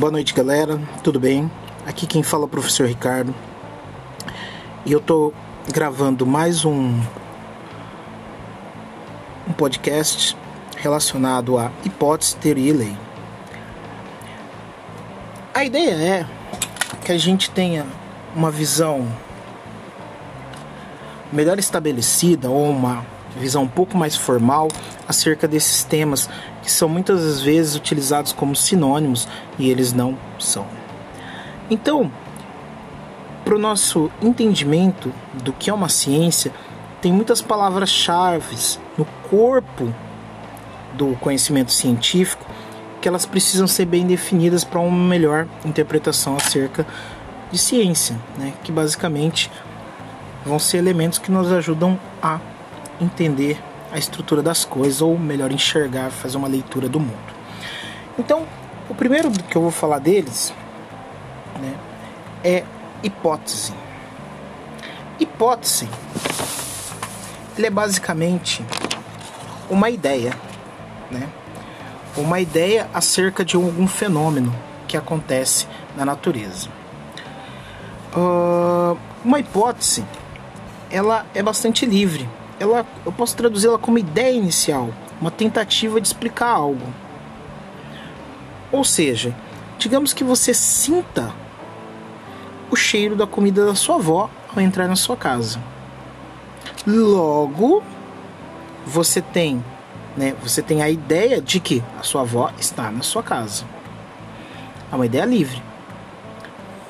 Boa noite, galera. Tudo bem? Aqui quem fala é o professor Ricardo. E eu tô gravando mais um um podcast relacionado a hipótese, teoria e lei. A ideia é que a gente tenha uma visão melhor estabelecida ou uma visão um pouco mais formal acerca desses temas que são muitas vezes utilizados como sinônimos e eles não são. Então, para o nosso entendimento do que é uma ciência, tem muitas palavras-chave no corpo do conhecimento científico que elas precisam ser bem definidas para uma melhor interpretação acerca de ciência, né? que basicamente vão ser elementos que nos ajudam a entender a estrutura das coisas, ou melhor, enxergar, fazer uma leitura do mundo. Então, o primeiro que eu vou falar deles né, é hipótese. Hipótese ele é basicamente uma ideia, né? uma ideia acerca de algum fenômeno que acontece na natureza. Uh, uma hipótese ela é bastante livre ela, eu posso traduzi-la como ideia inicial, uma tentativa de explicar algo. Ou seja, digamos que você sinta o cheiro da comida da sua avó ao entrar na sua casa. Logo, você tem, né, você tem a ideia de que a sua avó está na sua casa. É uma ideia livre.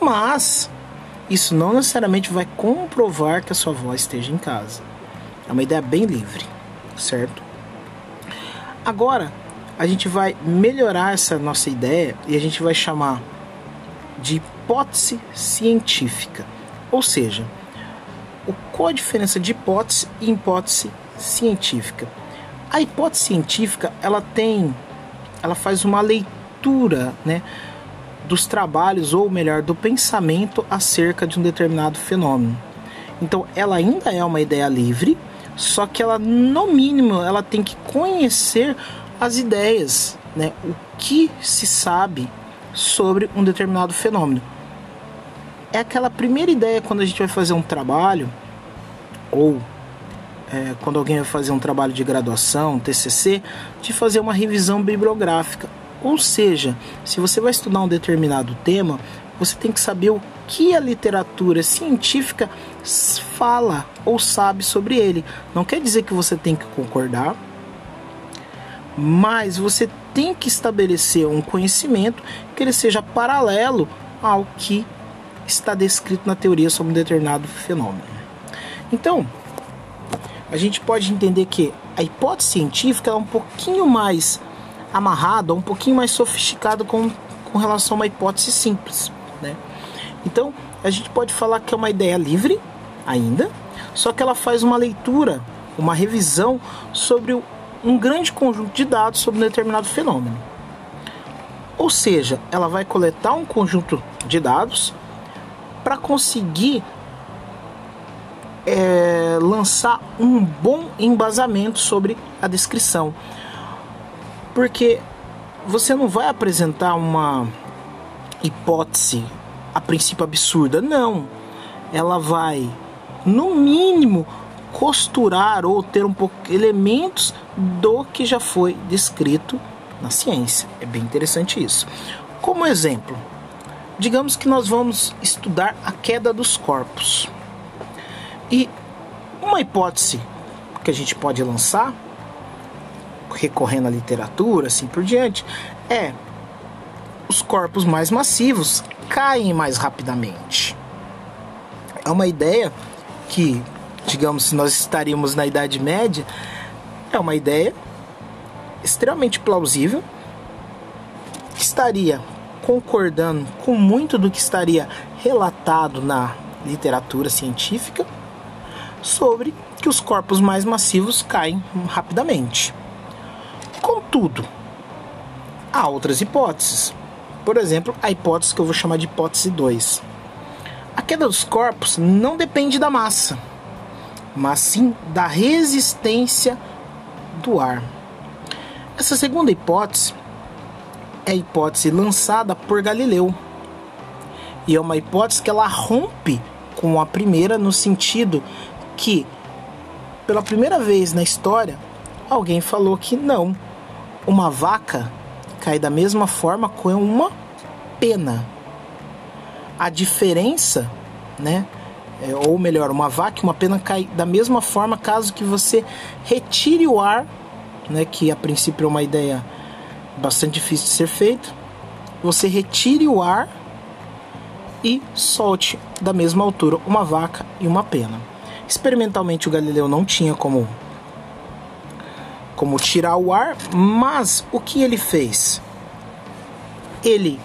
Mas isso não necessariamente vai comprovar que a sua avó esteja em casa. É uma ideia bem livre, certo? Agora, a gente vai melhorar essa nossa ideia e a gente vai chamar de hipótese científica. Ou seja, qual a diferença de hipótese e hipótese científica? A hipótese científica, ela tem ela faz uma leitura, né, dos trabalhos ou melhor, do pensamento acerca de um determinado fenômeno. Então, ela ainda é uma ideia livre, só que ela, no mínimo, ela tem que conhecer as ideias, né? O que se sabe sobre um determinado fenômeno. É aquela primeira ideia quando a gente vai fazer um trabalho ou é, quando alguém vai fazer um trabalho de graduação, TCC, de fazer uma revisão bibliográfica. Ou seja, se você vai estudar um determinado tema, você tem que saber o que a literatura científica fala ou sabe sobre ele. Não quer dizer que você tem que concordar, mas você tem que estabelecer um conhecimento que ele seja paralelo ao que está descrito na teoria sobre um determinado fenômeno. Então, a gente pode entender que a hipótese científica é um pouquinho mais amarrada, um pouquinho mais sofisticada com, com relação a uma hipótese simples. Então, a gente pode falar que é uma ideia livre ainda, só que ela faz uma leitura, uma revisão sobre um grande conjunto de dados sobre um determinado fenômeno. Ou seja, ela vai coletar um conjunto de dados para conseguir é, lançar um bom embasamento sobre a descrição. Porque você não vai apresentar uma hipótese a princípio absurda. Não. Ela vai, no mínimo, costurar ou ter um pouco elementos do que já foi descrito na ciência. É bem interessante isso. Como exemplo, digamos que nós vamos estudar a queda dos corpos. E uma hipótese que a gente pode lançar, recorrendo à literatura, assim por diante, é os corpos mais massivos caem mais rapidamente. É uma ideia que, digamos, se nós estaríamos na Idade Média, é uma ideia extremamente plausível, que estaria concordando com muito do que estaria relatado na literatura científica sobre que os corpos mais massivos caem rapidamente. Contudo, há outras hipóteses. Por exemplo, a hipótese que eu vou chamar de hipótese 2. A queda dos corpos não depende da massa, mas sim da resistência do ar. Essa segunda hipótese é a hipótese lançada por Galileu. E é uma hipótese que ela rompe com a primeira no sentido que pela primeira vez na história alguém falou que não, uma vaca cai da mesma forma com uma pena. A diferença, né, é, ou melhor, uma vaca uma pena cai da mesma forma caso que você retire o ar, né, que a princípio é uma ideia bastante difícil de ser feita. Você retire o ar e solte da mesma altura uma vaca e uma pena. Experimentalmente o Galileu não tinha como como tirar o ar, mas o que ele fez? Ele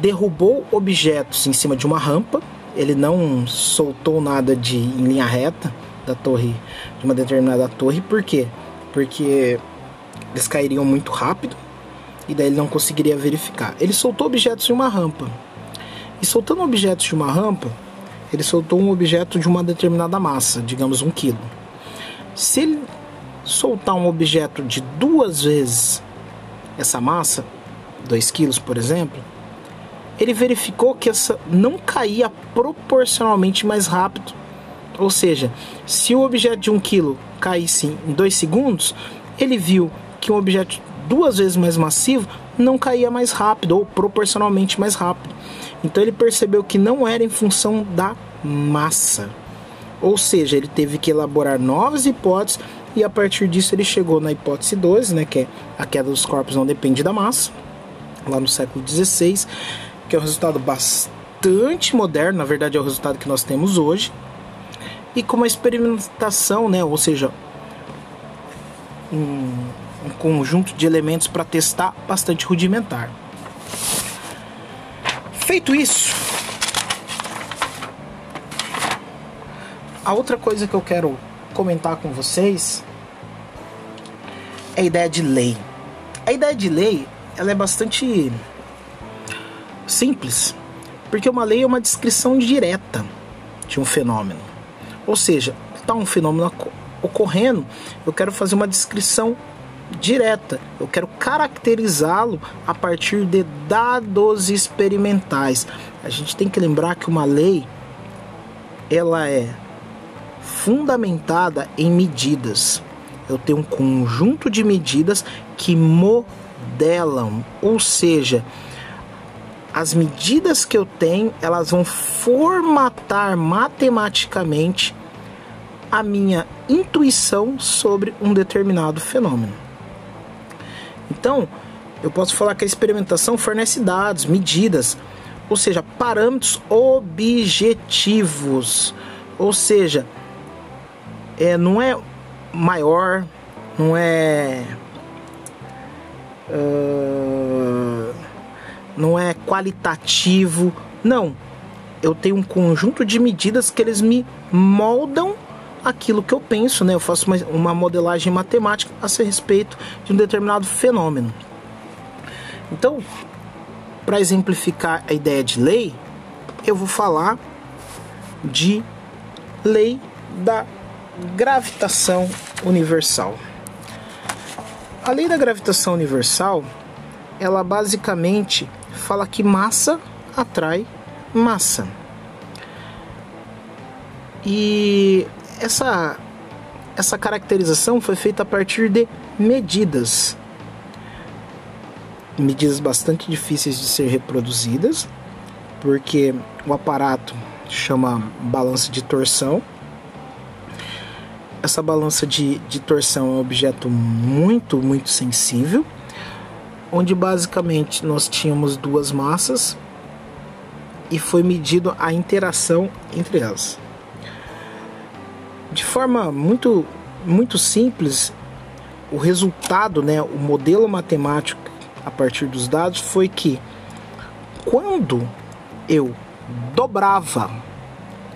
derrubou objetos em cima de uma rampa ele não soltou nada de em linha reta da torre, de uma determinada torre, por quê? Porque eles cairiam muito rápido e daí ele não conseguiria verificar. Ele soltou objetos de uma rampa. E soltando objetos de uma rampa, ele soltou um objeto de uma determinada massa, digamos um quilo. Se ele soltar um objeto de duas vezes essa massa, 2 quilos por exemplo, ele verificou que essa não caía proporcionalmente mais rápido. Ou seja, se o objeto de 1 um kg caísse em 2 segundos, ele viu que um objeto duas vezes mais massivo não caía mais rápido ou proporcionalmente mais rápido. Então ele percebeu que não era em função da massa. Ou seja, ele teve que elaborar novas hipóteses e a partir disso ele chegou na hipótese 2, né, que é a queda dos corpos não depende da massa, lá no século 16 que é um resultado bastante moderno, na verdade é o resultado que nós temos hoje, e com uma experimentação, né, ou seja, um, um conjunto de elementos para testar bastante rudimentar. Feito isso, a outra coisa que eu quero comentar com vocês é a ideia de lei. A ideia de lei ela é bastante simples, porque uma lei é uma descrição direta de um fenômeno. Ou seja, está um fenômeno ocorrendo, eu quero fazer uma descrição direta, eu quero caracterizá-lo a partir de dados experimentais. A gente tem que lembrar que uma lei ela é fundamentada em medidas. Eu tenho um conjunto de medidas que modelam, ou seja, as medidas que eu tenho, elas vão formatar matematicamente a minha intuição sobre um determinado fenômeno. Então, eu posso falar que a experimentação fornece dados, medidas, ou seja, parâmetros objetivos. Ou seja, é, não é maior, não é. Uh, não é qualitativo. Não. Eu tenho um conjunto de medidas que eles me moldam aquilo que eu penso, né? Eu faço uma, uma modelagem matemática a seu respeito de um determinado fenômeno. Então, para exemplificar a ideia de lei, eu vou falar de lei da gravitação universal. A lei da gravitação universal, ela basicamente fala que massa atrai massa. E essa essa caracterização foi feita a partir de medidas. Medidas bastante difíceis de ser reproduzidas, porque o aparato chama balança de torção. Essa balança de, de torção é um objeto muito, muito sensível onde basicamente nós tínhamos duas massas e foi medido a interação entre elas. De forma muito muito simples, o resultado, né, o modelo matemático a partir dos dados foi que quando eu dobrava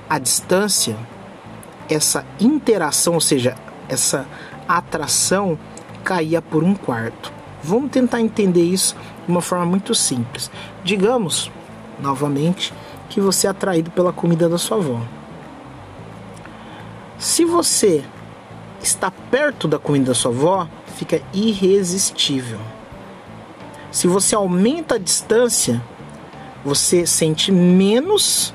a distância, essa interação, ou seja, essa atração caía por um quarto. Vamos tentar entender isso de uma forma muito simples. Digamos, novamente, que você é atraído pela comida da sua avó. Se você está perto da comida da sua avó, fica irresistível. Se você aumenta a distância, você sente menos,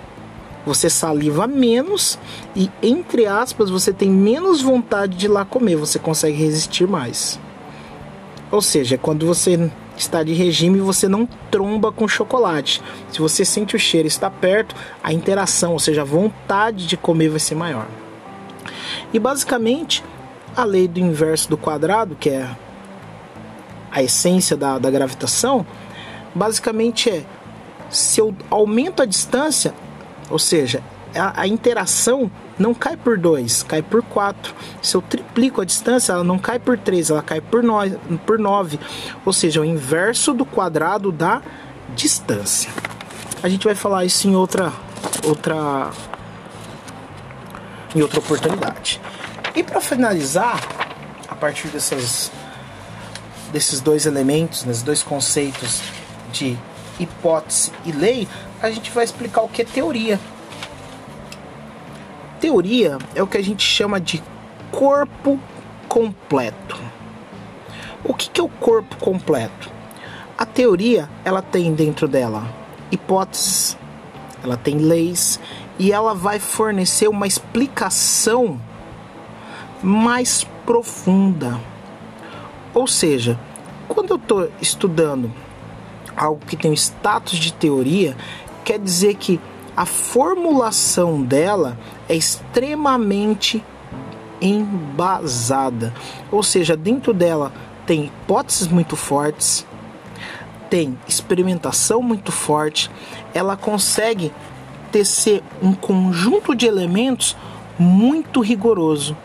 você saliva menos e, entre aspas, você tem menos vontade de ir lá comer, você consegue resistir mais. Ou seja, quando você está de regime, você não tromba com chocolate. Se você sente o cheiro está perto, a interação, ou seja, a vontade de comer vai ser maior. E basicamente, a lei do inverso do quadrado, que é a essência da, da gravitação, basicamente é se eu aumento a distância, ou seja, a, a interação não cai por 2, cai por 4. Se eu triplico a distância, ela não cai por 3, ela cai por 9, por 9. Ou seja, o inverso do quadrado da distância. A gente vai falar isso em outra outra em outra oportunidade. E para finalizar, a partir dessas desses dois elementos, desses dois conceitos de hipótese e lei, a gente vai explicar o que é teoria. Teoria é o que a gente chama de corpo completo. O que, que é o corpo completo? A teoria ela tem dentro dela hipóteses, ela tem leis e ela vai fornecer uma explicação mais profunda. Ou seja, quando eu estou estudando algo que tem o status de teoria, quer dizer que a formulação dela é extremamente embasada. Ou seja, dentro dela tem hipóteses muito fortes, tem experimentação muito forte, ela consegue tecer um conjunto de elementos muito rigoroso.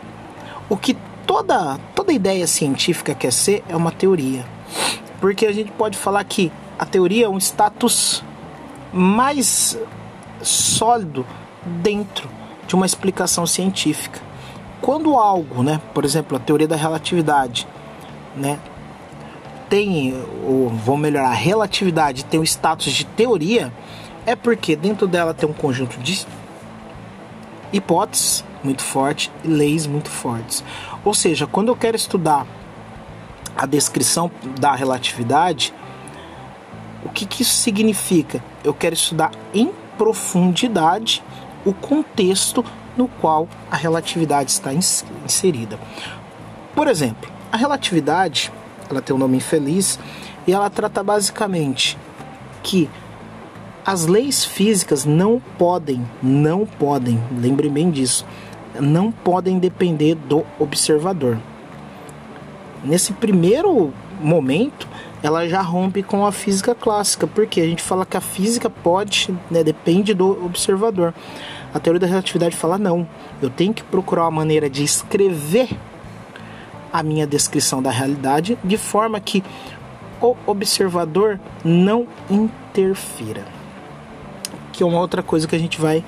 O que toda, toda ideia científica quer ser é uma teoria. Porque a gente pode falar que a teoria é um status mais sólido dentro de uma explicação científica. Quando algo, né, por exemplo, a teoria da relatividade, né, tem, ou vou melhorar, a relatividade tem o status de teoria, é porque dentro dela tem um conjunto de hipóteses muito forte e leis muito fortes. Ou seja, quando eu quero estudar a descrição da relatividade, o que, que isso significa? Eu quero estudar em profundidade o contexto no qual a relatividade está inserida. Por exemplo, a relatividade, ela tem um nome infeliz e ela trata basicamente que as leis físicas não podem, não podem, lembre bem disso, não podem depender do observador. Nesse primeiro momento, ela já rompe com a física clássica, porque a gente fala que a física pode, né, depende do observador. A teoria da relatividade fala não, eu tenho que procurar uma maneira de escrever a minha descrição da realidade de forma que o observador não interfira. Que é uma outra coisa que a gente vai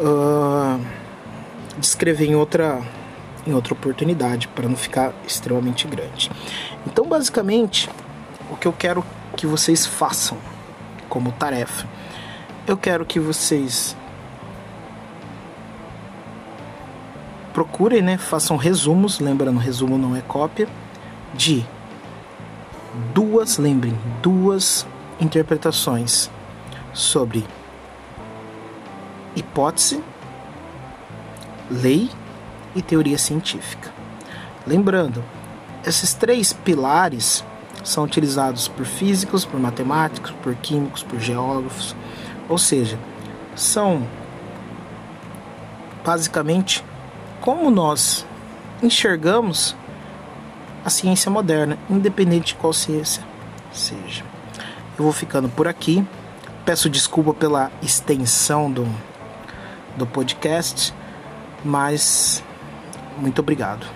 uh, descrever em outra em outra oportunidade para não ficar extremamente grande. Então, basicamente, o que eu quero que vocês façam como tarefa, eu quero que vocês procurem, né, façam resumos, lembrando, resumo não é cópia, de duas, lembrem, duas interpretações sobre hipótese, lei e teoria científica. Lembrando, esses três pilares são utilizados por físicos, por matemáticos, por químicos, por geógrafos, ou seja, são basicamente como nós enxergamos a ciência moderna, independente de qual ciência seja. Eu vou ficando por aqui. Peço desculpa pela extensão do, do podcast, mas muito obrigado.